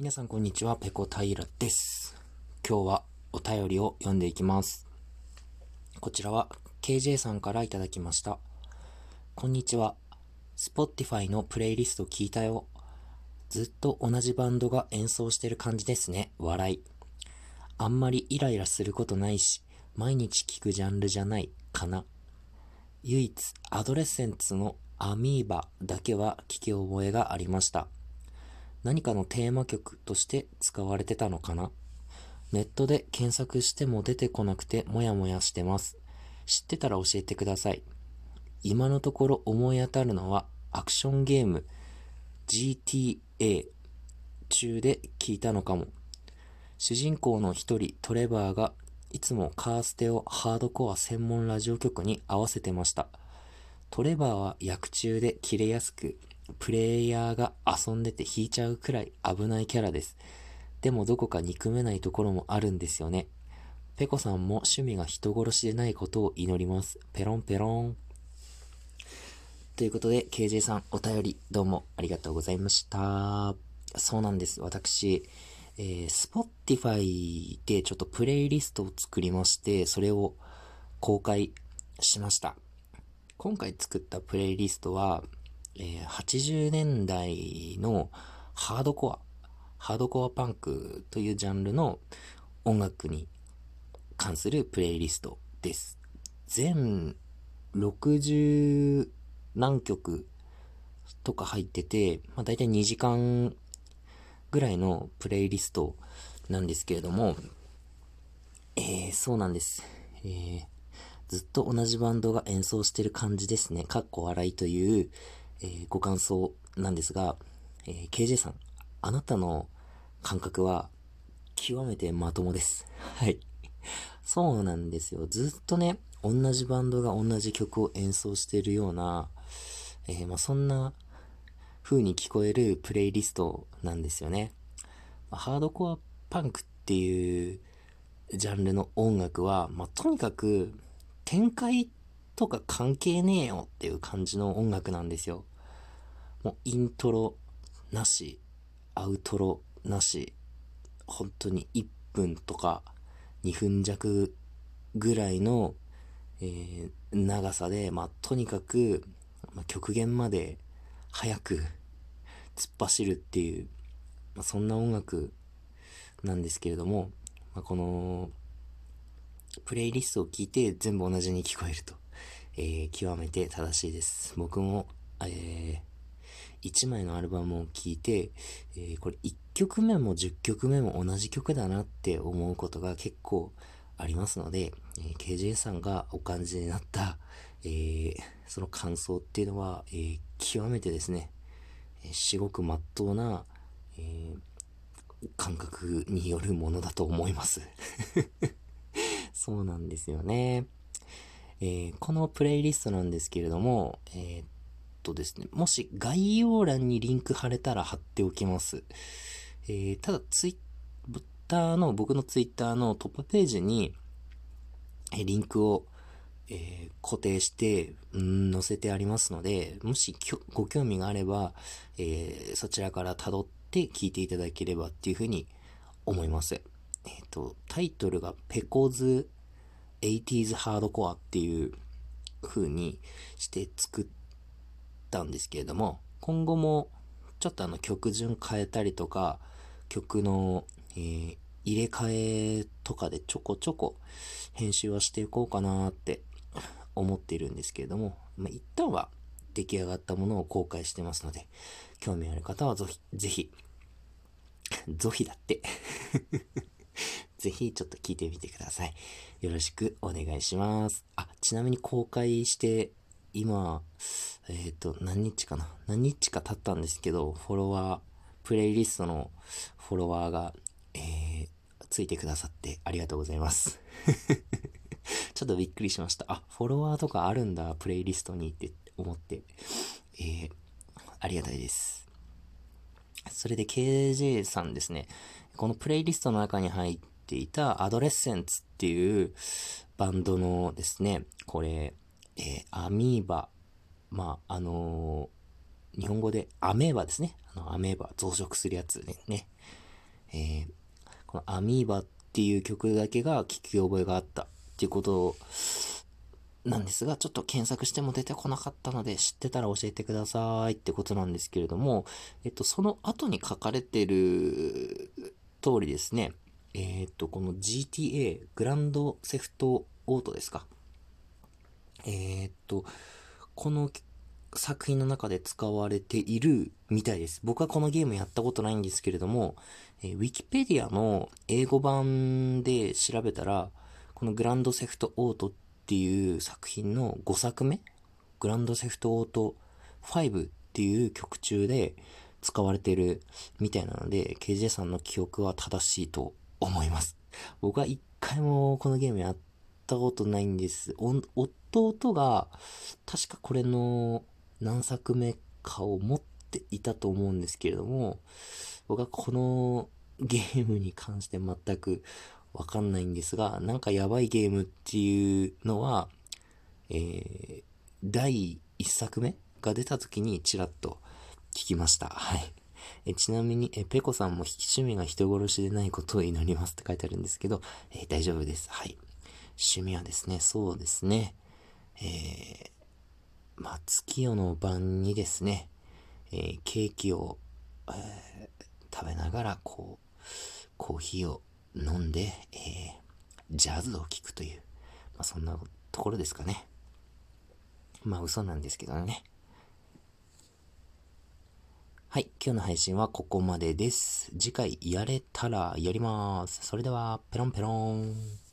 皆さんこんにちは、ペコ平です。今日はお便りを読んでいきます。こちらは KJ さんからいただきました。こんにちは。Spotify のプレイリスト聞いたよ。ずっと同じバンドが演奏してる感じですね。笑い。あんまりイライラすることないし、毎日聞くジャンルじゃないかな。唯一、アドレッセンツのアミーバだけは聞き覚えがありました。何かのテーマ曲として使われてたのかな？ネットで検索しても出てこなくてもやもやしてます。知ってたら教えてください。今のところ思い当たるのはアクションゲーム GTA 中で聞いたのかも。主人公の一人トレバーがいつもカーステをハードコア専門ラジオ局に合わせてました。トレバーは役中で切れやすく、プレイヤーが遊んでて引いちゃうくらい危ないキャラです。でもどこか憎めないところもあるんですよね。ペコさんも趣味が人殺しでないことを祈ります。ペロンペロン。ということで、KJ さんお便りどうもありがとうございました。そうなんです。私、えー、Spotify でちょっとプレイリストを作りまして、それを公開しました。今回作ったプレイリストは、えー、80年代のハードコア、ハードコアパンクというジャンルの音楽に関するプレイリストです。全60何曲とか入ってて、まあ、大体2時間ぐらいのプレイリストなんですけれども、えー、そうなんです。えー、ずっと同じバンドが演奏してる感じですね。かっこ笑いという、えー、ご感想なんですが、えー、KJ さん、あなたの感覚は極めてまともです。はい。そうなんですよ。ずっとね、同じバンドが同じ曲を演奏しているような、えー、まあ、そんな風に聞こえるプレイリストなんですよね。まあ、ハードコアパンクっていうジャンルの音楽は、まあ、とにかく展開とか関係ねえよっていう感じの音楽なんですよ。もうイントロなし、アウトロなし、本当に1分とか2分弱ぐらいの、えー、長さで、まあ、とにかく、まあ、極限まで早く突っ走るっていう、まあ、そんな音楽なんですけれども、まあ、この、プレイリストを聞いて全部同じに聞こえると。えー、極めて正しいです。僕も、えー、1枚のアルバムを聴いて、えー、これ1曲目も10曲目も同じ曲だなって思うことが結構ありますので、えー、KJ さんがお感じになった、えー、その感想っていうのは、えー、極めてですね、えー、至極真っ当な、え、感覚によるものだと思います。そうなんですよね。えー、このプレイリストなんですけれども、えー、とですね、もし概要欄にリンク貼れたら貼っておきます。えー、ただツイッターの、僕のツイッターのトップページに、えリンクを、え固定して、うん、載せてありますので、もしご興味があれば、えそちらから辿って聞いていただければっていうふうに思います。えっ、と、タイトルがペコズ 80s ハードコアっていう風にして作ったんですけれども、今後もちょっとあの曲順変えたりとか、曲の、えー、入れ替えとかでちょこちょこ編集はしていこうかなって思っているんですけれども、まあ、一旦は出来上がったものを公開してますので、興味ある方はぜひ、ぜひ、ゾヒだって ぜひちょっと聞いてみてください。よろしくお願いします。あ、ちなみに公開して、今、えっ、ー、と、何日かな？何日か経ったんですけど、フォロワー、プレイリストのフォロワーが、えー、ついてくださってありがとうございます。ちょっとびっくりしました。あ、フォロワーとかあるんだ、プレイリストにって思って、えー、ありがたいです。それで KJ さんですね。このプレイリストの中に入っていたアドレッセンツっていうバンドのですね、これ、えー、アミーバ、まあ、あのー、日本語でアメーバですね。あの、アメーバ、増殖するやつね。えー、このアミーバっていう曲だけが聞き覚えがあったっていうことなんですが、ちょっと検索しても出てこなかったので、知ってたら教えてくださいってことなんですけれども、えっと、その後に書かれてる通りですね、えっと、この GTA、グランドセフトオートですか。えっと、この作品の中で使われているみたいです。僕はこのゲームやったことないんですけれども、えー、ウィキペディアの英語版で調べたら、このグランドセフトオートっていう作品の5作目、グランドセフトオート5っていう曲中で使われてるみたいなので、KJ さんの記憶は正しいと思います。僕は一回もこのゲームやっったことないんです。弟が確かこれの何作目かを持っていたと思うんですけれども、僕はこのゲームに関して全くわかんないんですが、なんかやばいゲームっていうのは、えー、第1作目が出た時にちらっと聞きました。はい。えちなみに、えペコさんも趣味が人殺しでないことを祈りますって書いてあるんですけど、えー、大丈夫です。はい。趣味はですね、そうですね。えー、まあ、月夜の晩にですね、えー、ケーキを、えー、食べながら、こう、コーヒーを飲んで、えー、ジャズを聴くという、まあ、そんなところですかね。まあ、嘘なんですけどね。はい。今日の配信はここまでです。次回やれたらやります。それでは、ペロンペロン。